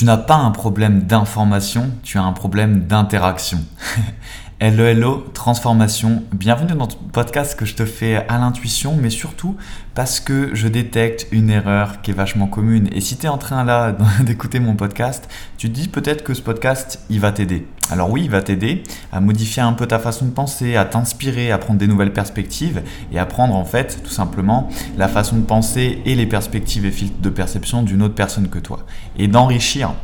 Tu n'as pas un problème d'information, tu as un problème d'interaction. Hello, hello, transformation. Bienvenue dans ton podcast que je te fais à l'intuition, mais surtout parce que je détecte une erreur qui est vachement commune. Et si tu es en train là d'écouter mon podcast, tu te dis peut-être que ce podcast, il va t'aider. Alors oui, il va t'aider à modifier un peu ta façon de penser, à t'inspirer, à prendre des nouvelles perspectives et à prendre en fait tout simplement la façon de penser et les perspectives et filtres de perception d'une autre personne que toi. Et d'enrichir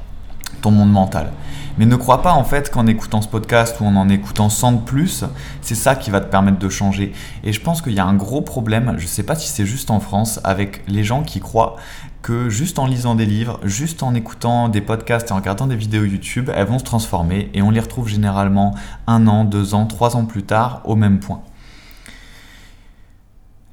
monde mental. Mais ne crois pas en fait qu'en écoutant ce podcast ou en en écoutant 100 de plus, c'est ça qui va te permettre de changer. Et je pense qu'il y a un gros problème, je ne sais pas si c'est juste en France, avec les gens qui croient que juste en lisant des livres, juste en écoutant des podcasts et en regardant des vidéos YouTube, elles vont se transformer et on les retrouve généralement un an, deux ans, trois ans plus tard au même point.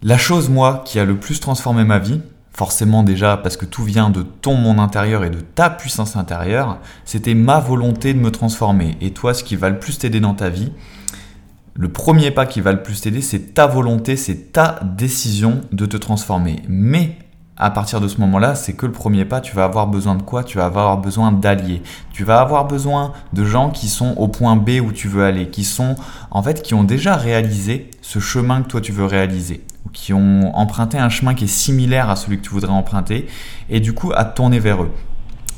La chose, moi, qui a le plus transformé ma vie, forcément déjà parce que tout vient de ton monde intérieur et de ta puissance intérieure, c'était ma volonté de me transformer. Et toi, ce qui va le plus t'aider dans ta vie, le premier pas qui va le plus t'aider, c'est ta volonté, c'est ta décision de te transformer. Mais à partir de ce moment-là, c'est que le premier pas, tu vas avoir besoin de quoi? Tu vas avoir besoin d'alliés. Tu vas avoir besoin de gens qui sont au point B où tu veux aller, qui sont en fait qui ont déjà réalisé ce chemin que toi tu veux réaliser ou qui ont emprunté un chemin qui est similaire à celui que tu voudrais emprunter, et du coup à tourner vers eux.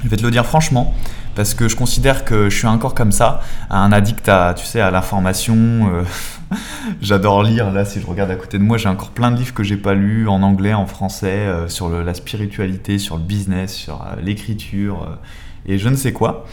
Je vais te le dire franchement, parce que je considère que je suis encore comme ça, un addict à, tu sais, à l'information. Euh, j'adore lire. Là, si je regarde à côté de moi, j'ai encore plein de livres que j'ai pas lus en anglais, en français, euh, sur la spiritualité, sur le business, sur euh, l'écriture et je ne sais quoi.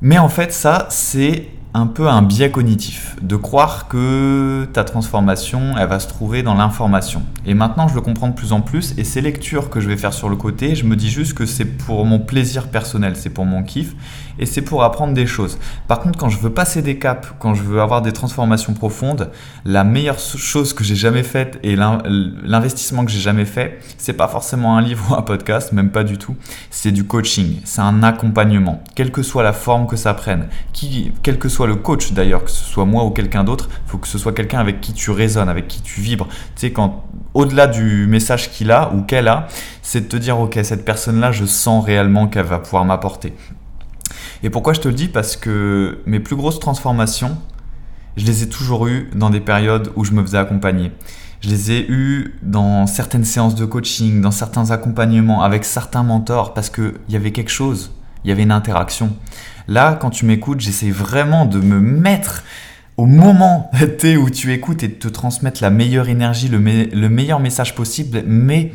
Mais en fait, ça, c'est un peu un biais cognitif, de croire que ta transformation, elle va se trouver dans l'information. Et maintenant, je le comprends de plus en plus, et ces lectures que je vais faire sur le côté, je me dis juste que c'est pour mon plaisir personnel, c'est pour mon kiff, et c'est pour apprendre des choses. Par contre, quand je veux passer des caps, quand je veux avoir des transformations profondes, la meilleure chose que j'ai jamais faite et l'investissement que j'ai jamais fait, c'est pas forcément un livre ou un podcast, même pas du tout. C'est du coaching, c'est un accompagnement, quelle que soit la forme que ça prenne, qui, quel que soit le coach d'ailleurs, que ce soit moi ou quelqu'un d'autre, faut que ce soit quelqu'un avec qui tu résonnes, avec qui tu vibres. Tu sais, quand au-delà du message qu'il a ou qu'elle a, c'est de te dire ok cette personne là je sens réellement qu'elle va pouvoir m'apporter et pourquoi je te le dis? Parce que mes plus grosses transformations, je les ai toujours eues dans des périodes où je me faisais accompagner. Je les ai eues dans certaines séances de coaching, dans certains accompagnements, avec certains mentors, parce qu'il y avait quelque chose, il y avait une interaction. Là, quand tu m'écoutes, j'essaie vraiment de me mettre au moment où tu écoutes et de te transmettre la meilleure énergie, le, le meilleur message possible, mais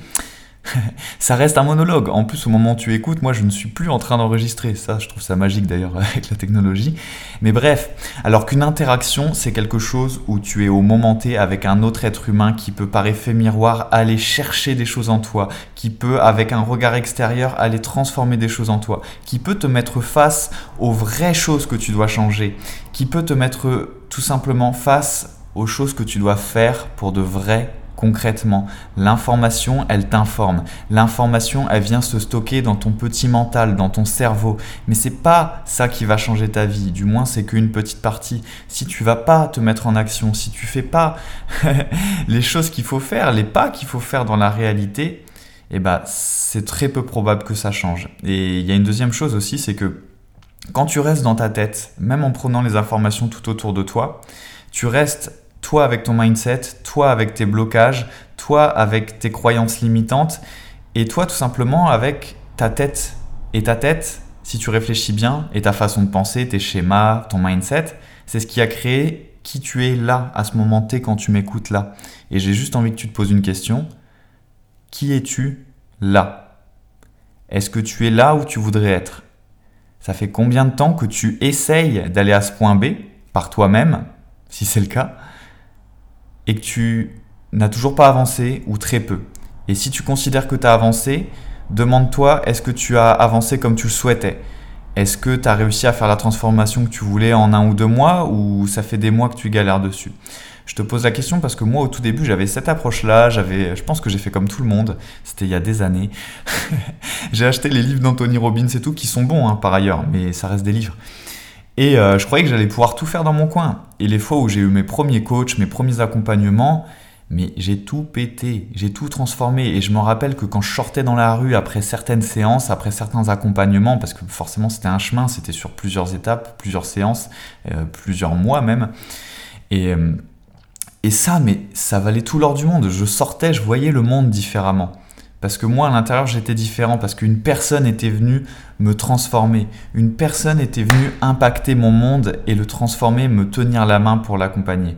ça reste un monologue. En plus, au moment où tu écoutes, moi, je ne suis plus en train d'enregistrer. Ça, je trouve ça magique d'ailleurs avec la technologie. Mais bref, alors qu'une interaction, c'est quelque chose où tu es au moment T avec un autre être humain qui peut, par effet miroir, aller chercher des choses en toi, qui peut, avec un regard extérieur, aller transformer des choses en toi, qui peut te mettre face aux vraies choses que tu dois changer, qui peut te mettre tout simplement face aux choses que tu dois faire pour de vraies concrètement. L'information, elle t'informe. L'information, elle vient se stocker dans ton petit mental, dans ton cerveau. Mais c'est pas ça qui va changer ta vie. Du moins, c'est qu'une petite partie. Si tu vas pas te mettre en action, si tu fais pas les choses qu'il faut faire, les pas qu'il faut faire dans la réalité, eh ben, c'est très peu probable que ça change. Et il y a une deuxième chose aussi, c'est que quand tu restes dans ta tête, même en prenant les informations tout autour de toi, tu restes toi avec ton mindset, toi avec tes blocages, toi avec tes croyances limitantes, et toi tout simplement avec ta tête. Et ta tête, si tu réfléchis bien, et ta façon de penser, tes schémas, ton mindset, c'est ce qui a créé qui tu es là, à ce moment T, quand tu m'écoutes là. Et j'ai juste envie que tu te poses une question. Qui es-tu là? Est-ce que tu es là où tu voudrais être? Ça fait combien de temps que tu essayes d'aller à ce point B par toi-même, si c'est le cas et que tu n'as toujours pas avancé ou très peu. Et si tu considères que tu as avancé, demande-toi est-ce que tu as avancé comme tu le souhaitais? Est-ce que tu as réussi à faire la transformation que tu voulais en un ou deux mois ou ça fait des mois que tu galères dessus? Je te pose la question parce que moi au tout début j'avais cette approche-là, j'avais, je pense que j'ai fait comme tout le monde, c'était il y a des années. j'ai acheté les livres d'Anthony Robbins et tout qui sont bons hein, par ailleurs, mais ça reste des livres. Et euh, je croyais que j'allais pouvoir tout faire dans mon coin. Et les fois où j'ai eu mes premiers coachs, mes premiers accompagnements, mais j'ai tout pété, j'ai tout transformé. Et je me rappelle que quand je sortais dans la rue après certaines séances, après certains accompagnements, parce que forcément c'était un chemin, c'était sur plusieurs étapes, plusieurs séances, euh, plusieurs mois même. Et, euh, et ça, mais ça valait tout l'or du monde. Je sortais, je voyais le monde différemment. Parce que moi, à l'intérieur, j'étais différent, parce qu'une personne était venue me transformer. Une personne était venue impacter mon monde et le transformer, me tenir la main pour l'accompagner.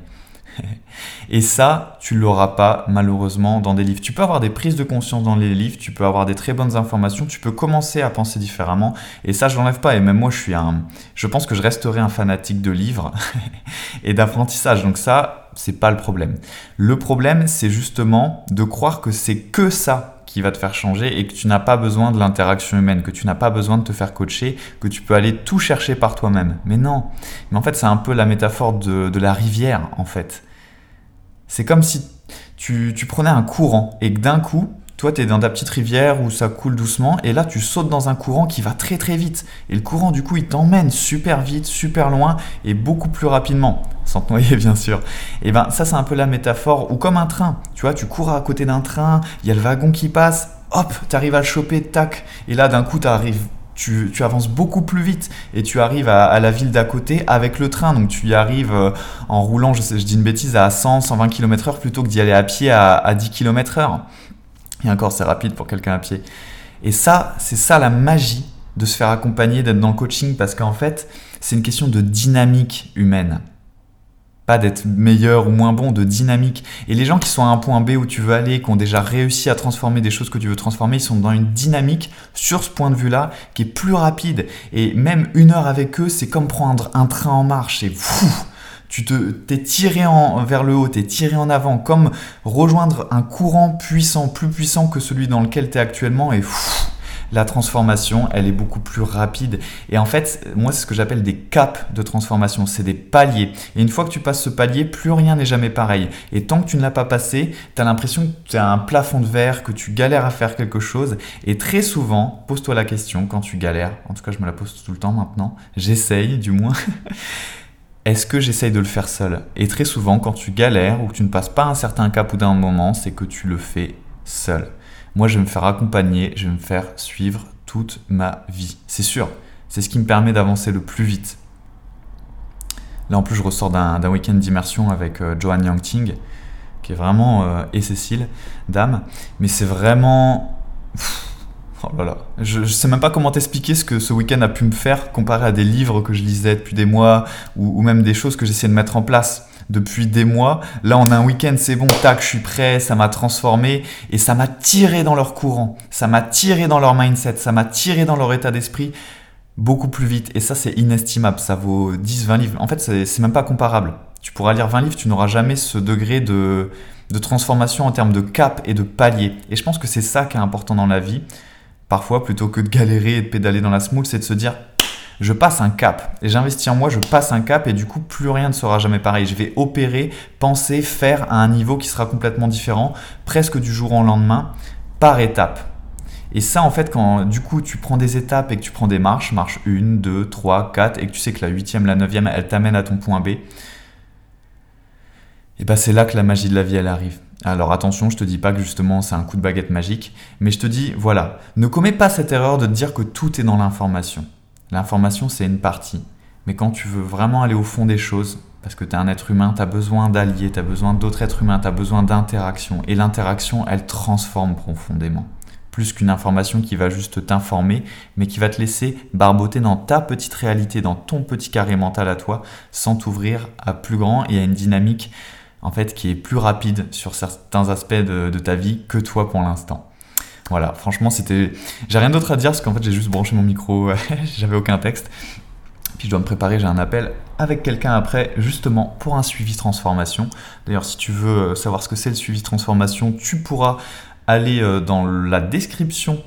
Et ça, tu l'auras pas malheureusement dans des livres. Tu peux avoir des prises de conscience dans les livres, tu peux avoir des très bonnes informations, tu peux commencer à penser différemment. Et ça, je l'enlève pas. Et même moi, je suis un, je pense que je resterai un fanatique de livres et d'apprentissage. Donc ça, c'est pas le problème. Le problème, c'est justement de croire que c'est que ça qui va te faire changer et que tu n'as pas besoin de l'interaction humaine, que tu n'as pas besoin de te faire coacher, que tu peux aller tout chercher par toi-même. Mais non. Mais en fait, c'est un peu la métaphore de, la rivière, en fait. C'est comme si tu, prenais un courant et que d'un coup, toi, tu es dans ta petite rivière où ça coule doucement, et là, tu sautes dans un courant qui va très très vite. Et le courant, du coup, il t'emmène super vite, super loin, et beaucoup plus rapidement, sans te noyer, bien sûr. Et ben, ça, c'est un peu la métaphore, ou comme un train. Tu vois, tu cours à côté d'un train, il y a le wagon qui passe, hop, tu arrives à le choper, tac, et là, d'un coup, tu arrives tu, avances beaucoup plus vite et tu arrives à, la ville d'à côté avec le train. Donc tu y arrives euh, en roulant, je, sais, je dis une bêtise, à 100, 120 km/h plutôt que d'y aller à pied à, 10 km/h. Et encore, c'est rapide pour quelqu'un à pied. Et ça, c'est ça la magie de se faire accompagner, d'être dans le coaching, parce qu'en fait, c'est une question de dynamique humaine pas d'être meilleur ou moins bon, de dynamique. Et les gens qui sont à un point B où tu veux aller, qui ont déjà réussi à transformer des choses que tu veux transformer, ils sont dans une dynamique sur ce point de vue-là qui est plus rapide. Et même une heure avec eux, c'est comme prendre un train en marche. C'est fou. Tu te, t'es tiré en, vers le haut, t'es tiré en avant, comme rejoindre un courant puissant, plus puissant que celui dans lequel tu es actuellement. Et la transformation, elle est beaucoup plus rapide. Et en fait, moi, c'est ce que j'appelle des caps de transformation, c'est des paliers. Et une fois que tu passes ce palier, plus rien n'est jamais pareil. Et tant que tu ne l'as pas passé, tu as l'impression que tu as un plafond de verre, que tu galères à faire quelque chose. Et très souvent, pose-toi la question quand tu galères, en tout cas je me la pose tout le temps maintenant, j'essaye du moins. Est-ce que j'essaye de le faire seul? Et très souvent, quand tu galères ou que tu ne passes pas un certain cap ou d'un moment, c'est que tu le fais seul. Moi, je vais me faire accompagner, je vais me faire suivre toute ma vie. C'est sûr, c'est ce qui me permet d'avancer le plus vite. Là, en plus, je ressors d'un week-end d'immersion avec euh, Joanne Yangting, qui est vraiment, euh, et Cécile, dame. Mais c'est vraiment... oh. Je sais même pas comment t'expliquer ce que ce week-end a pu me faire comparé à des livres que je lisais depuis des mois ou, même des choses que j'essayais de mettre en place depuis des mois. Là, on a un week-end, c'est bon, tac, je suis prêt, ça m'a transformé et ça m'a tiré dans leur courant, ça m'a tiré dans leur mindset, ça m'a tiré dans leur état d'esprit beaucoup plus vite. Et ça, c'est inestimable. Ça vaut 10, 20 livres. En fait, c'est même pas comparable. Tu pourras lire 20 livres, tu n'auras jamais ce degré de, de transformation en termes de cap et de palier. Et je pense que c'est ça qui est important dans la vie. Parfois, plutôt que de galérer et de pédaler dans la smoule, c'est de se dire je passe un cap. Et j'investis en moi, je passe un cap et du coup, plus rien ne sera jamais pareil. Je vais opérer, penser, faire à un niveau qui sera complètement différent, presque du jour au lendemain, par étapes. Et ça, en fait, quand du coup tu prends des étapes et que tu prends des marches, marche 1, 2, 3, 4, et que tu sais que la huitième, la neuvième, elle t'amène à ton point B, et ben c'est là que la magie de la vie, elle arrive. Alors attention, je te dis pas que justement c'est un coup de baguette magique, mais je te dis, voilà, ne commets pas cette erreur de te dire que tout est dans l'information. L'information, c'est une partie. Mais quand tu veux vraiment aller au fond des choses, parce que tu es un être humain, tu as besoin d'alliés, tu as besoin d'autres êtres humains, tu as besoin d'interaction. Et l'interaction, elle transforme profondément. Plus qu'une information qui va juste t'informer, mais qui va te laisser barboter dans ta petite réalité, dans ton petit carré mental à toi, sans t'ouvrir à plus grand et à une dynamique en fait qui est plus rapide sur certains aspects de, ta vie que toi pour l'instant. Voilà, franchement, c'était. J'ai rien d'autre à dire parce qu'en fait, j'ai juste branché mon micro, j'avais aucun texte. Puis je dois me préparer, j'ai un appel avec quelqu'un après, justement pour un suivi transformation. D'ailleurs, si tu veux euh, savoir ce que c'est le suivi transformation, tu pourras aller euh, dans la description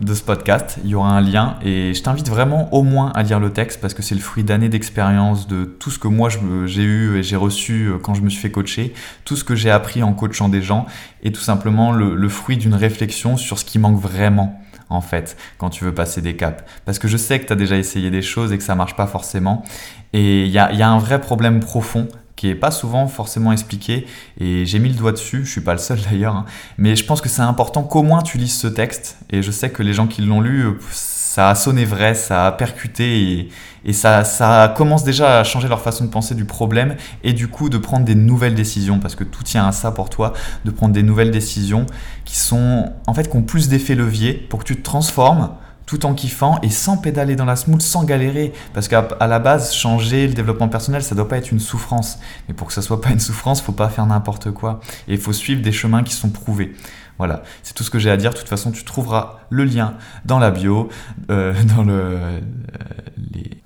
de ce podcast. Il y aura un lien et je t'invite vraiment au moins à lire le texte parce que c'est le fruit d'années d'expérience, de tout ce que moi j'ai eu et j'ai reçu euh, quand je me suis fait coacher, tout ce que j'ai appris en coachant des gens et tout simplement le, fruit d'une réflexion sur ce qui manque vraiment en fait quand tu veux passer des caps. Parce que je sais que tu as déjà essayé des choses et que ça marche pas forcément. Et il y a, y a un vrai problème profond qui est pas souvent forcément expliqué et j'ai mis le doigt dessus, je suis pas le seul d'ailleurs, hein. mais je pense que c'est important qu'au moins tu lises ce texte et je sais que les gens qui l'ont lu, ça a sonné vrai, ça a percuté et, ça, ça commence déjà à changer leur façon de penser du problème et du coup de prendre des nouvelles décisions parce que tout tient à ça pour toi, de prendre des nouvelles décisions qui sont en fait qui ont plus d'effet levier pour que tu te transformes tout en kiffant et sans pédaler dans la smooth, sans galérer. Parce qu'à la base, changer le développement personnel, ça doit pas être une souffrance. Mais pour que ça soit pas une souffrance, faut pas faire n'importe quoi. Et il faut suivre des chemins qui sont prouvés. Voilà, c'est tout ce que j'ai à dire. De toute façon, tu trouveras le lien dans la bio, euh, dans le, euh,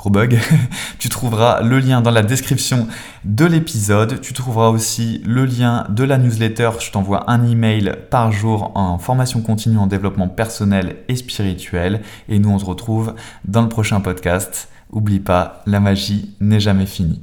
tu trouveras le lien dans la description de l'épisode. Tu trouveras aussi le lien de la newsletter. Je t'envoie un email par jour en formation continue en développement personnel et spirituel. Et nous, on se retrouve dans le prochain podcast. Oublie pas, la magie n'est jamais finie.